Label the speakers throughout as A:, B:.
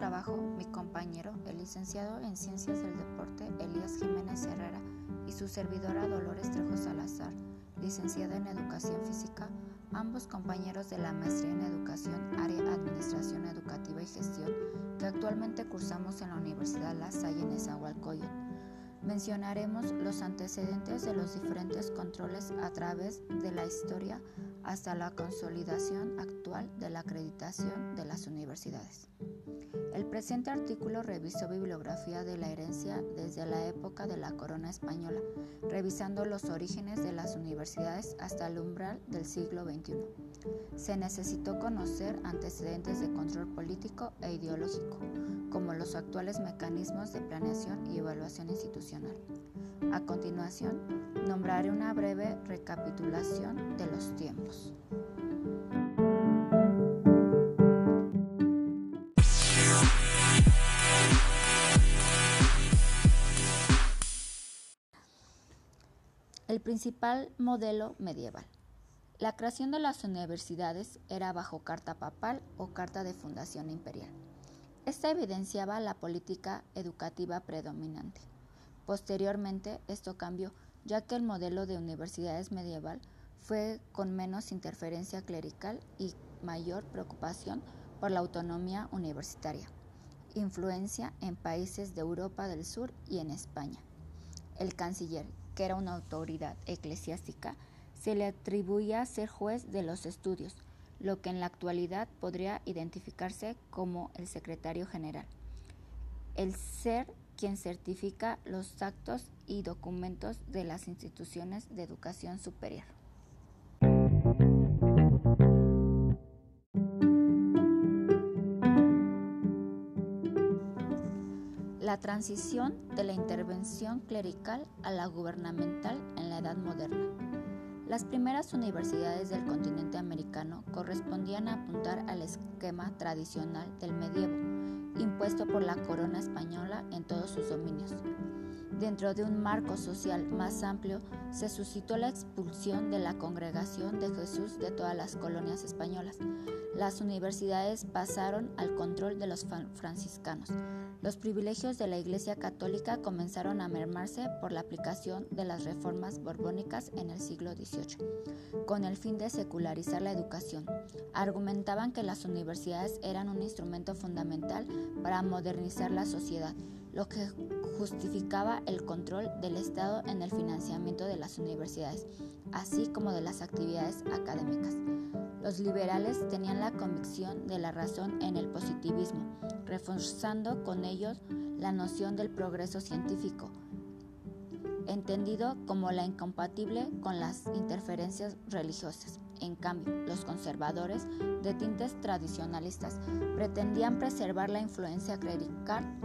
A: trabajo mi compañero, el licenciado en Ciencias del Deporte Elías Jiménez Herrera y su servidora Dolores Trejo Salazar, licenciada en Educación Física, ambos compañeros de la maestría en Educación, área Administración Educativa y Gestión, que actualmente cursamos en la Universidad La Salle en Esahualcoyot. Mencionaremos los antecedentes de los diferentes controles a través de la historia hasta la consolidación actual de la acreditación de las universidades. El presente artículo revisó bibliografía de la herencia desde la época de la corona española, revisando los orígenes de las universidades hasta el umbral del siglo XXI. Se necesitó conocer antecedentes de control político e ideológico, como los actuales mecanismos de planeación y evaluación institucional. A continuación, nombraré una breve recapitulación de los tiempos. El principal modelo medieval. La creación de las universidades era bajo carta papal o carta de fundación imperial. Esta evidenciaba la política educativa predominante. Posteriormente, esto cambió, ya que el modelo de universidades medieval fue con menos interferencia clerical y mayor preocupación por la autonomía universitaria, influencia en países de Europa del Sur y en España. El canciller, que era una autoridad eclesiástica, se le atribuía ser juez de los estudios, lo que en la actualidad podría identificarse como el secretario general. El ser quien certifica los actos y documentos de las instituciones de educación superior. Transición de la intervención clerical a la gubernamental en la Edad Moderna. Las primeras universidades del continente americano correspondían a apuntar al esquema tradicional del medievo, impuesto por la corona española en todos sus dominios. Dentro de un marco social más amplio, se suscitó la expulsión de la congregación de Jesús de todas las colonias españolas. Las universidades pasaron al control de los franciscanos. Los privilegios de la Iglesia Católica comenzaron a mermarse por la aplicación de las reformas borbónicas en el siglo XVIII, con el fin de secularizar la educación. Argumentaban que las universidades eran un instrumento fundamental para modernizar la sociedad, lo que justificaba el control del Estado en el financiamiento de las universidades, así como de las actividades académicas. Los liberales tenían la convicción de la razón en el positivismo, reforzando con ellos la noción del progreso científico, entendido como la incompatible con las interferencias religiosas. En cambio, los conservadores, de tintes tradicionalistas, pretendían preservar la influencia clerical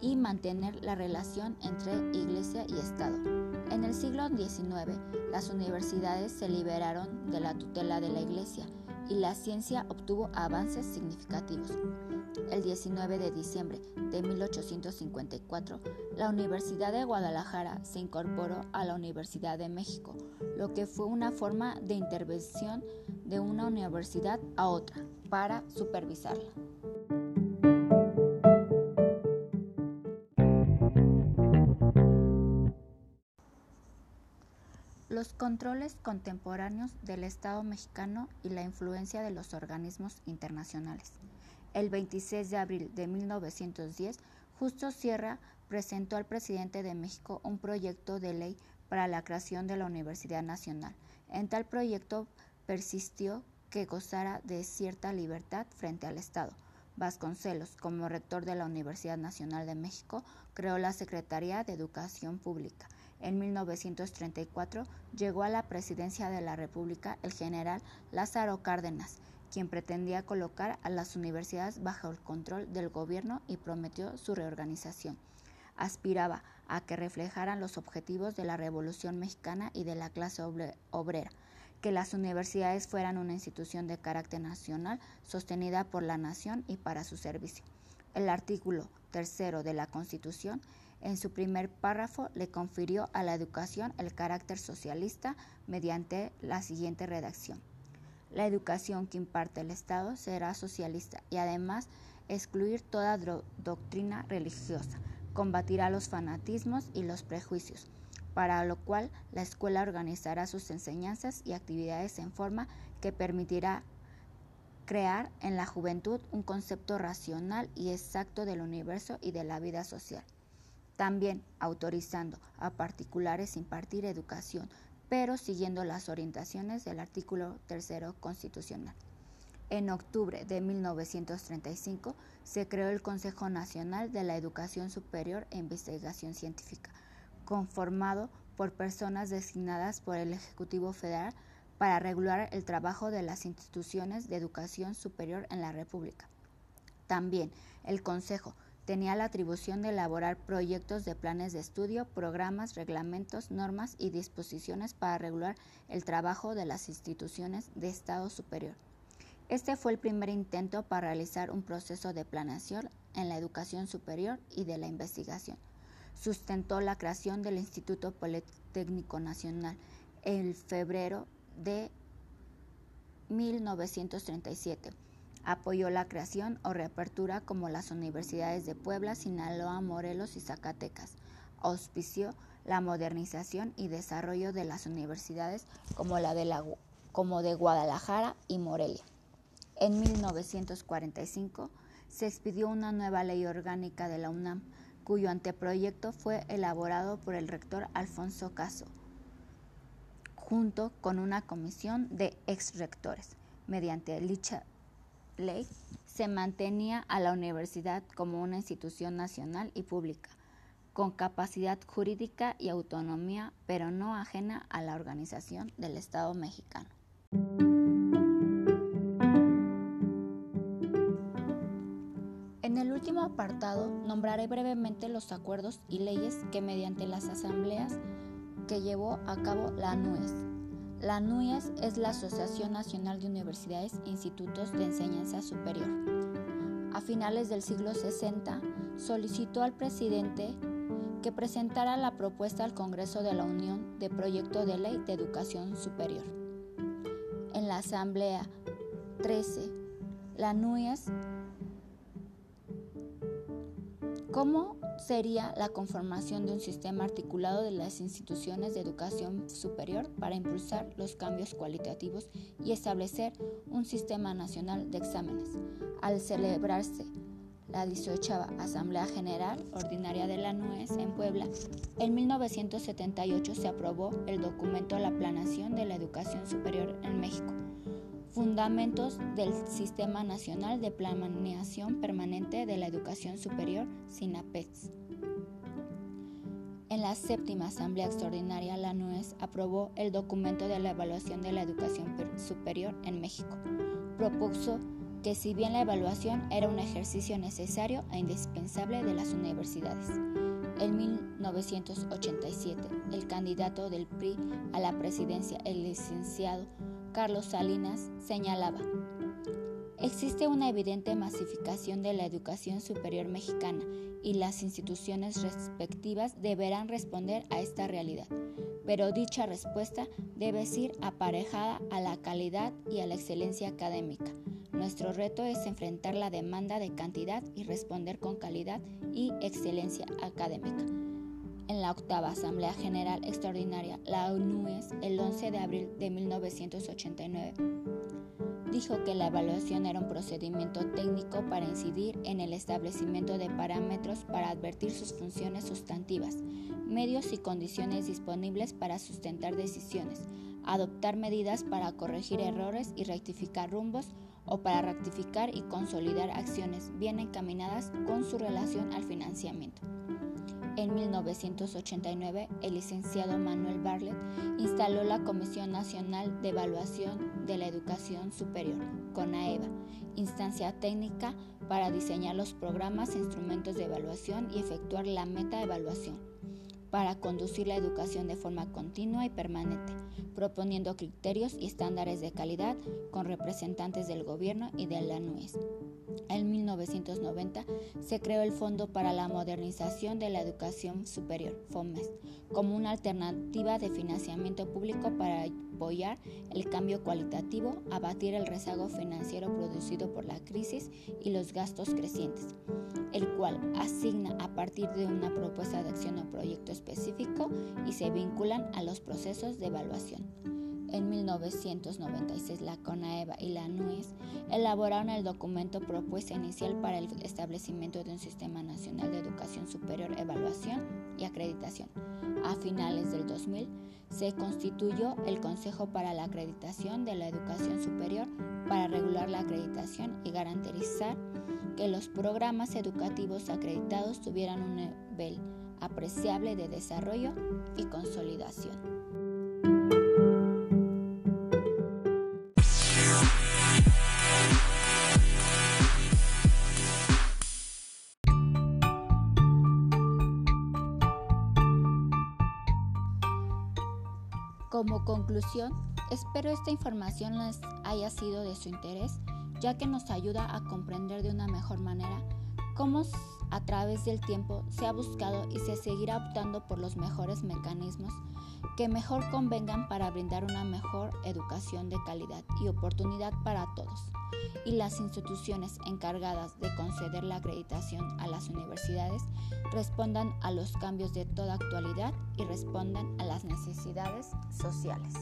A: y mantener la relación entre Iglesia y Estado. En el siglo XIX, las universidades se liberaron de la tutela de la Iglesia y la ciencia obtuvo avances significativos. El 19 de diciembre de 1854, la Universidad de Guadalajara se incorporó a la Universidad de México, lo que fue una forma de intervención de una universidad a otra para supervisarla. Los controles contemporáneos del Estado mexicano y la influencia de los organismos internacionales. El 26 de abril de 1910, Justo Sierra presentó al presidente de México un proyecto de ley para la creación de la Universidad Nacional. En tal proyecto persistió que gozara de cierta libertad frente al Estado. Vasconcelos, como rector de la Universidad Nacional de México, creó la Secretaría de Educación Pública en 1934 llegó a la presidencia de la República el general Lázaro Cárdenas, quien pretendía colocar a las universidades bajo el control del gobierno y prometió su reorganización. Aspiraba a que reflejaran los objetivos de la Revolución Mexicana y de la clase obrera, que las universidades fueran una institución de carácter nacional sostenida por la nación y para su servicio. El artículo tercero de la Constitución en su primer párrafo le confirió a la educación el carácter socialista mediante la siguiente redacción. La educación que imparte el Estado será socialista y además excluir toda doctrina religiosa, combatirá los fanatismos y los prejuicios, para lo cual la escuela organizará sus enseñanzas y actividades en forma que permitirá crear en la juventud un concepto racional y exacto del universo y de la vida social. También autorizando a particulares impartir educación, pero siguiendo las orientaciones del artículo tercero constitucional. En octubre de 1935 se creó el Consejo Nacional de la Educación Superior e Investigación Científica, conformado por personas designadas por el Ejecutivo Federal para regular el trabajo de las instituciones de educación superior en la República. También el Consejo tenía la atribución de elaborar proyectos de planes de estudio, programas, reglamentos, normas y disposiciones para regular el trabajo de las instituciones de Estado superior. Este fue el primer intento para realizar un proceso de planeación en la educación superior y de la investigación sustentó la creación del Instituto Politécnico Nacional en febrero de 1937. Apoyó la creación o reapertura como las universidades de Puebla, Sinaloa, Morelos y Zacatecas. Auspició la modernización y desarrollo de las universidades como la de, la, como de Guadalajara y Morelia. En 1945 se expidió una nueva ley orgánica de la UNAM cuyo anteproyecto fue elaborado por el rector Alfonso Caso, junto con una comisión de ex-rectores. Mediante dicha ley se mantenía a la universidad como una institución nacional y pública, con capacidad jurídica y autonomía, pero no ajena a la organización del Estado mexicano. último apartado nombraré brevemente los acuerdos y leyes que mediante las asambleas que llevó a cabo la NUES. La NUES es la Asociación Nacional de Universidades e Institutos de Enseñanza Superior. A finales del siglo 60 solicitó al presidente que presentara la propuesta al Congreso de la Unión de Proyecto de Ley de Educación Superior. En la Asamblea 13, la NUES ¿Cómo sería la conformación de un sistema articulado de las instituciones de educación superior para impulsar los cambios cualitativos y establecer un sistema nacional de exámenes? Al celebrarse la 18 Asamblea General Ordinaria de la NUES en Puebla, en 1978 se aprobó el documento La Planación de la Educación Superior en México Fundamentos del Sistema Nacional de Planeación Permanente de la Educación Superior, SINAPEX. En la séptima Asamblea Extraordinaria, la NUES aprobó el documento de la evaluación de la educación superior en México. Propuso que si bien la evaluación era un ejercicio necesario e indispensable de las universidades, en 1987, el candidato del PRI a la presidencia, el licenciado Carlos Salinas, señalaba, existe una evidente masificación de la educación superior mexicana y las instituciones respectivas deberán responder a esta realidad, pero dicha respuesta debe ser aparejada a la calidad y a la excelencia académica. Nuestro reto es enfrentar la demanda de cantidad y responder con calidad y excelencia académica en la octava Asamblea General Extraordinaria, la ONUES, el 11 de abril de 1989, dijo que la evaluación era un procedimiento técnico para incidir en el establecimiento de parámetros para advertir sus funciones sustantivas, medios y condiciones disponibles para sustentar decisiones, adoptar medidas para corregir errores y rectificar rumbos o para rectificar y consolidar acciones bien encaminadas con su relación al financiamiento. En 1989, el licenciado Manuel Barlet instaló la Comisión Nacional de Evaluación de la Educación Superior, CONAEVA, instancia técnica para diseñar los programas e instrumentos de evaluación y efectuar la meta evaluación para conducir la educación de forma continua y permanente, proponiendo criterios y estándares de calidad con representantes del gobierno y de la NUES. En 1990 se creó el Fondo para la Modernización de la Educación Superior, FOMES, como una alternativa de financiamiento público para apoyar el cambio cualitativo, abatir el rezago financiero producido por la crisis y los gastos crecientes, el cual asigna a partir de una propuesta de acción o proyecto específico y se vinculan a los procesos de evaluación. En 1996, la CONAEVA y la NUES elaboraron el documento Propuesta Inicial para el establecimiento de un Sistema Nacional de Educación Superior, Evaluación y Acreditación. A finales del 2000, se constituyó el Consejo para la Acreditación de la Educación Superior para regular la acreditación y garantizar que los programas educativos acreditados tuvieran un nivel apreciable de desarrollo y consolidación. Como conclusión, espero esta información les haya sido de su interés, ya que nos ayuda a comprender de una mejor manera cómo a través del tiempo se ha buscado y se seguirá optando por los mejores mecanismos que mejor convengan para brindar una mejor educación de calidad y oportunidad para todos. Y las instituciones encargadas de conceder la acreditación a las universidades respondan a los cambios de toda actualidad y respondan a las necesidades sociales.